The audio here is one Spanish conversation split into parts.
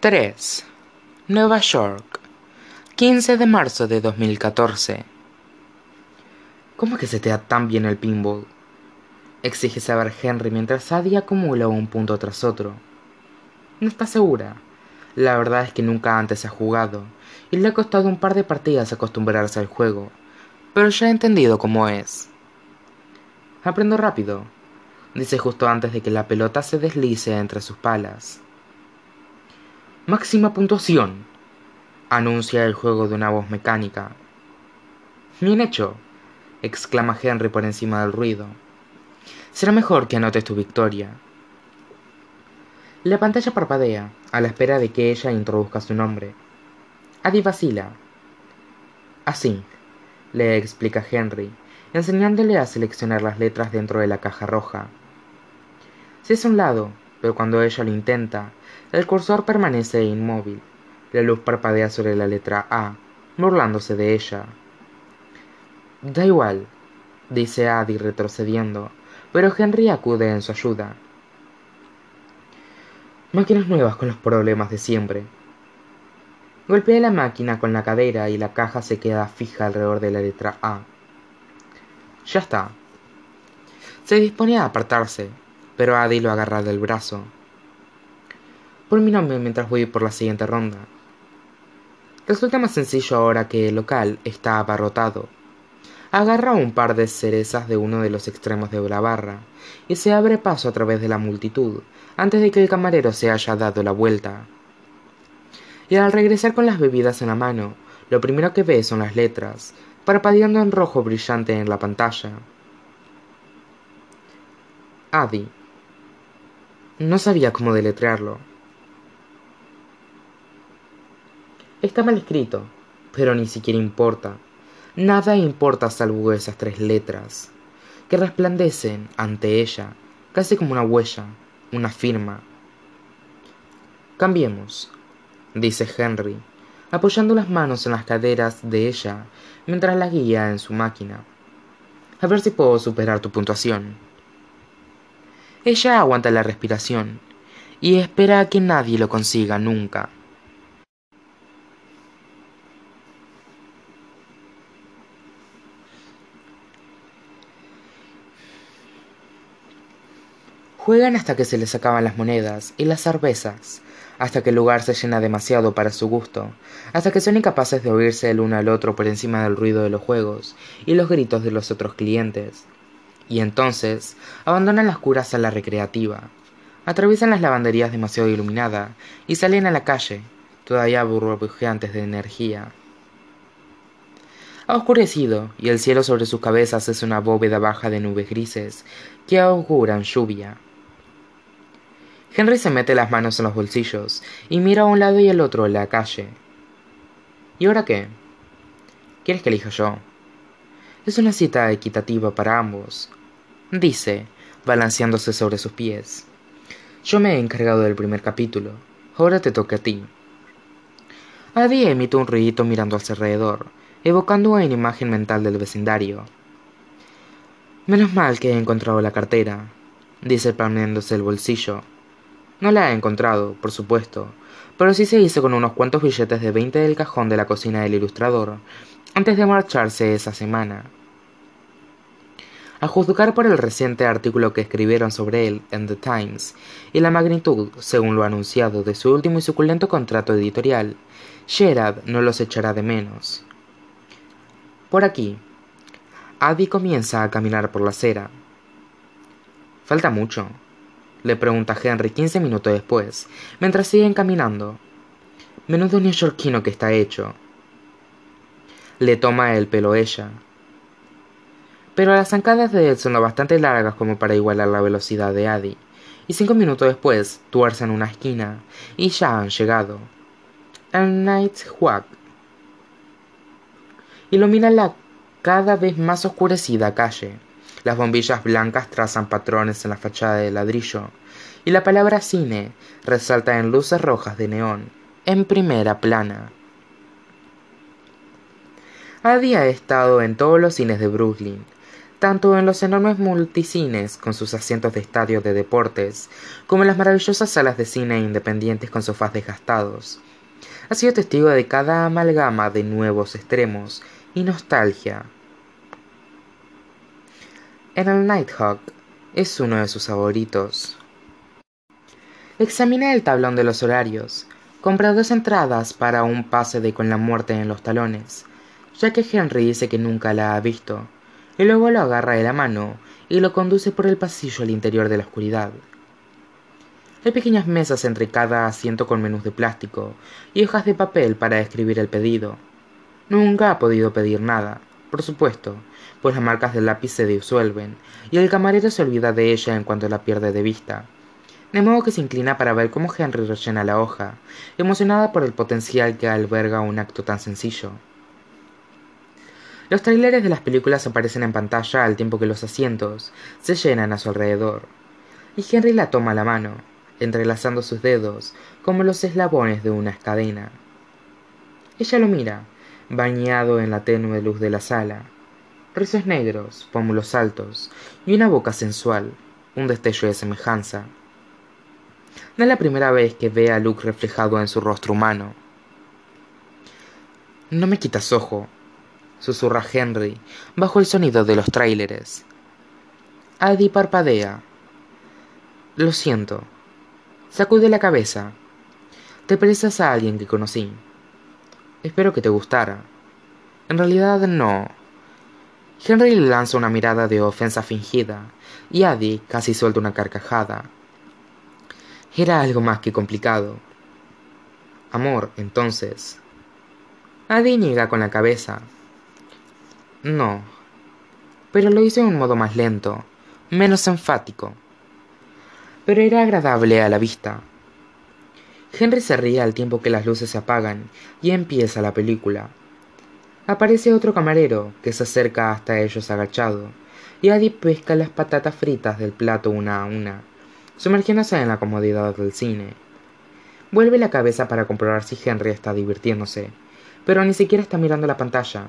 3. Nueva York, 15 de marzo de 2014. ¿Cómo es que se te da tan bien el pinball? Exige saber Henry mientras Sadie acumula un punto tras otro. No está segura. La verdad es que nunca antes ha jugado, y le ha costado un par de partidas acostumbrarse al juego, pero ya he entendido cómo es. Aprendo rápido, dice justo antes de que la pelota se deslice entre sus palas. Máxima puntuación, anuncia el juego de una voz mecánica. Bien hecho, exclama Henry por encima del ruido. Será mejor que anotes tu victoria. La pantalla parpadea, a la espera de que ella introduzca su nombre. Adi vacila. Así, le explica Henry, enseñándole a seleccionar las letras dentro de la caja roja. Se es un lado, pero cuando ella lo intenta, el cursor permanece inmóvil. La luz parpadea sobre la letra A, burlándose de ella. Da igual, dice Adi retrocediendo, pero Henry acude en su ayuda. Máquinas nuevas con los problemas de siempre. Golpea la máquina con la cadera y la caja se queda fija alrededor de la letra A. Ya está. Se dispone a apartarse, pero Adi lo agarra del brazo. Por mi nombre mientras voy por la siguiente ronda. Resulta más sencillo ahora que el local está abarrotado. Agarra un par de cerezas de uno de los extremos de la barra y se abre paso a través de la multitud antes de que el camarero se haya dado la vuelta. Y al regresar con las bebidas en la mano, lo primero que ve son las letras, parpadeando en rojo brillante en la pantalla. Adi. No sabía cómo deletrearlo. Está mal escrito, pero ni siquiera importa. Nada importa salvo esas tres letras, que resplandecen ante ella, casi como una huella, una firma. Cambiemos, dice Henry, apoyando las manos en las caderas de ella mientras la guía en su máquina. A ver si puedo superar tu puntuación. Ella aguanta la respiración y espera a que nadie lo consiga nunca. Juegan hasta que se les acaban las monedas y las cervezas, hasta que el lugar se llena demasiado para su gusto, hasta que son incapaces de oírse el uno al otro por encima del ruido de los juegos y los gritos de los otros clientes. Y entonces abandonan las curas a la recreativa, atraviesan las lavanderías demasiado iluminadas y salen a la calle, todavía burbujeantes de energía. Ha oscurecido y el cielo sobre sus cabezas es una bóveda baja de nubes grises que auguran lluvia. Henry se mete las manos en los bolsillos y mira a un lado y al otro de la calle. ¿Y ahora qué? ¿Quieres que elija yo? Es una cita equitativa para ambos, dice, balanceándose sobre sus pies. Yo me he encargado del primer capítulo. Ahora te toca a ti. Adi emite un ruidito mirando hacia alrededor, evocando una imagen mental del vecindario. Menos mal que he encontrado la cartera, dice palmeándose el bolsillo. No la he encontrado, por supuesto, pero sí se hizo con unos cuantos billetes de veinte del cajón de la cocina del ilustrador, antes de marcharse esa semana. A juzgar por el reciente artículo que escribieron sobre él en The Times y la magnitud, según lo anunciado, de su último y suculento contrato editorial, Gerard no los echará de menos. Por aquí, Adi comienza a caminar por la acera. Falta mucho, le pregunta Henry quince minutos después, mientras siguen caminando. Menudo neoyorquino que está hecho. Le toma el pelo ella. Pero las zancadas de él son bastante largas como para igualar la velocidad de Adi, y cinco minutos después tuercen una esquina y ya han llegado. El Night Walk ilumina la cada vez más oscurecida calle. Las bombillas blancas trazan patrones en la fachada de ladrillo, y la palabra cine resalta en luces rojas de neón, en primera plana. Adi ha estado en todos los cines de Brooklyn, tanto en los enormes multicines con sus asientos de estadio de deportes, como en las maravillosas salas de cine independientes con sofás desgastados. Ha sido testigo de cada amalgama de nuevos extremos y nostalgia. En el Nighthawk es uno de sus favoritos. Examina el tablón de los horarios. Compra dos entradas para un pase de Con la muerte en los talones, ya que Henry dice que nunca la ha visto y luego lo agarra de la mano y lo conduce por el pasillo al interior de la oscuridad. Hay pequeñas mesas entre cada asiento con menús de plástico y hojas de papel para escribir el pedido. Nunca ha podido pedir nada, por supuesto, pues las marcas del lápiz se disuelven y el camarero se olvida de ella en cuanto la pierde de vista. De modo que se inclina para ver cómo Henry rellena la hoja, emocionada por el potencial que alberga un acto tan sencillo. Los tráileres de las películas aparecen en pantalla al tiempo que los asientos se llenan a su alrededor, y Henry la toma la mano, entrelazando sus dedos como los eslabones de una cadena. Ella lo mira, bañado en la tenue luz de la sala. Rizos negros, pómulos altos y una boca sensual, un destello de semejanza. No es la primera vez que ve a Luke reflejado en su rostro humano. No me quitas ojo, susurra Henry bajo el sonido de los tráileres. Adi parpadea. Lo siento. Sacude la cabeza. Te pareces a alguien que conocí. Espero que te gustara. En realidad no. Henry le lanza una mirada de ofensa fingida, y Adi casi suelta una carcajada. Era algo más que complicado. Amor, entonces. Adi niega con la cabeza, no. Pero lo hizo de un modo más lento, menos enfático. Pero era agradable a la vista. Henry se ríe al tiempo que las luces se apagan y empieza la película. Aparece otro camarero que se acerca hasta ellos agachado, y Adi pesca las patatas fritas del plato una a una, sumergiéndose en la comodidad del cine. Vuelve la cabeza para comprobar si Henry está divirtiéndose, pero ni siquiera está mirando la pantalla.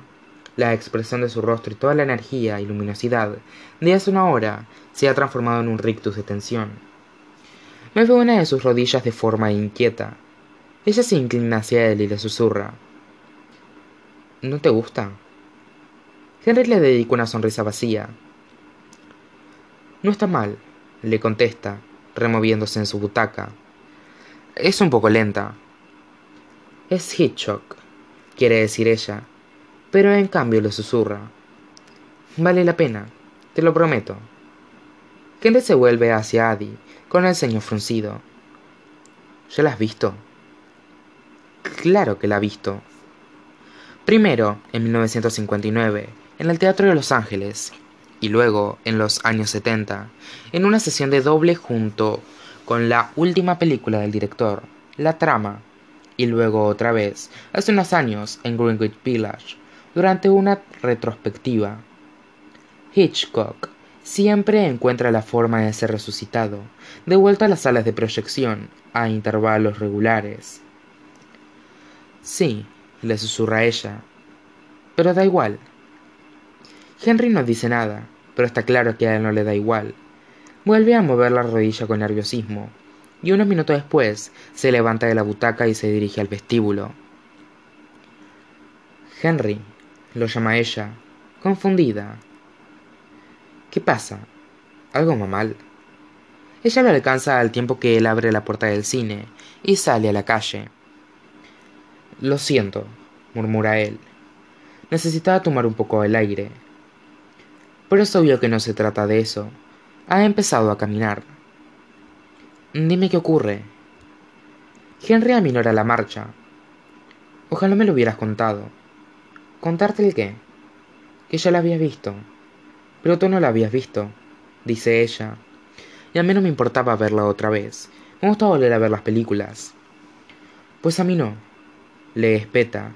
La expresión de su rostro y toda la energía y luminosidad de hace una hora se ha transformado en un rictus de tensión. ve una de sus rodillas de forma inquieta. Ella se inclina hacia él y le susurra. ¿No te gusta? Henry le dedica una sonrisa vacía. No está mal, le contesta, removiéndose en su butaca. Es un poco lenta. Es Hitchcock, quiere decir ella, pero en cambio le susurra. Vale la pena, te lo prometo. Kende se vuelve hacia Adi, con el ceño fruncido. ¿Ya la has visto? Claro que la ha visto. Primero, en 1959, en el Teatro de Los Ángeles, y luego, en los años 70, en una sesión de doble junto con la última película del director, La Trama, y luego otra vez, hace unos años, en Greenwich Village, durante una retrospectiva. Hitchcock siempre encuentra la forma de ser resucitado, de vuelta a las salas de proyección, a intervalos regulares. Sí, le susurra ella, pero da igual. Henry no dice nada, pero está claro que a él no le da igual. Vuelve a mover la rodilla con nerviosismo, y unos minutos después se levanta de la butaca y se dirige al vestíbulo. Henry, lo llama ella, confundida. ¿Qué pasa? ¿Algo va mal? Ella lo alcanza al tiempo que él abre la puerta del cine y sale a la calle. Lo siento, murmura él. Necesitaba tomar un poco el aire. Pero es obvio que no se trata de eso. Ha empezado a caminar. Dime qué ocurre. Henry aminora la marcha. Ojalá me lo hubieras contado. ¿Contarte el qué? Que ya la habías visto. Pero tú no la habías visto, dice ella. Y a mí no me importaba verla otra vez. Me gusta volver a ver las películas. Pues a mí no. Le espeta.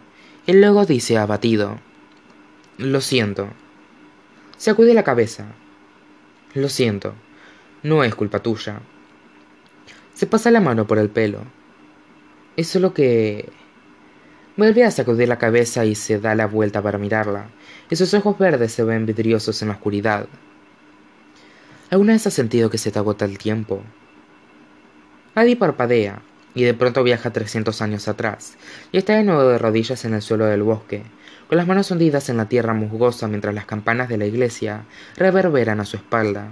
Y luego dice abatido. Lo siento. Sacude la cabeza. Lo siento. No es culpa tuya. Se pasa la mano por el pelo. Es solo que... Vuelve a sacudir la cabeza y se da la vuelta para mirarla, y sus ojos verdes se ven vidriosos en la oscuridad. ¿Alguna vez has sentido que se te agota el tiempo? Adi parpadea, y de pronto viaja 300 años atrás, y está de nuevo de rodillas en el suelo del bosque, con las manos hundidas en la tierra musgosa mientras las campanas de la iglesia reverberan a su espalda.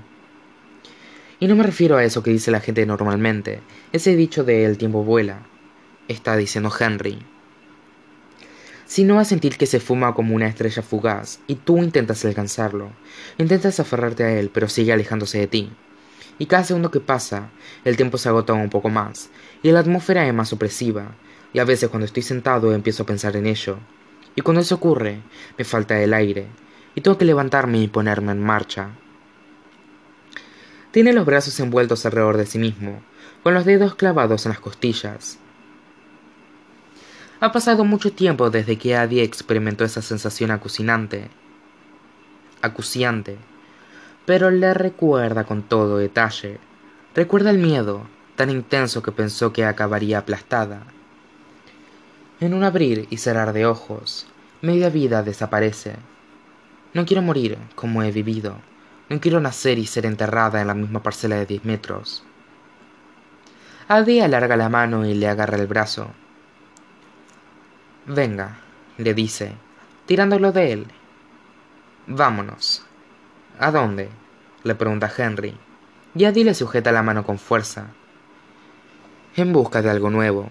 Y no me refiero a eso que dice la gente normalmente, ese dicho de el tiempo vuela, está diciendo Henry. Sino a sentir que se fuma como una estrella fugaz y tú intentas alcanzarlo, intentas aferrarte a él, pero sigue alejándose de ti. Y cada segundo que pasa, el tiempo se agota un poco más, y la atmósfera es más opresiva, y a veces cuando estoy sentado empiezo a pensar en ello. Y cuando eso ocurre, me falta el aire, y tengo que levantarme y ponerme en marcha. Tiene los brazos envueltos alrededor de sí mismo, con los dedos clavados en las costillas. Ha pasado mucho tiempo desde que Adi experimentó esa sensación acucinante. Acuciante pero le recuerda con todo detalle. Recuerda el miedo, tan intenso que pensó que acabaría aplastada. En un abrir y cerrar de ojos, media vida desaparece. No quiero morir como he vivido. No quiero nacer y ser enterrada en la misma parcela de diez metros. Adi alarga la mano y le agarra el brazo. Venga, le dice, tirándolo de él. Vámonos. ¿A dónde? le pregunta Henry. Y le sujeta la mano con fuerza. En busca de algo nuevo,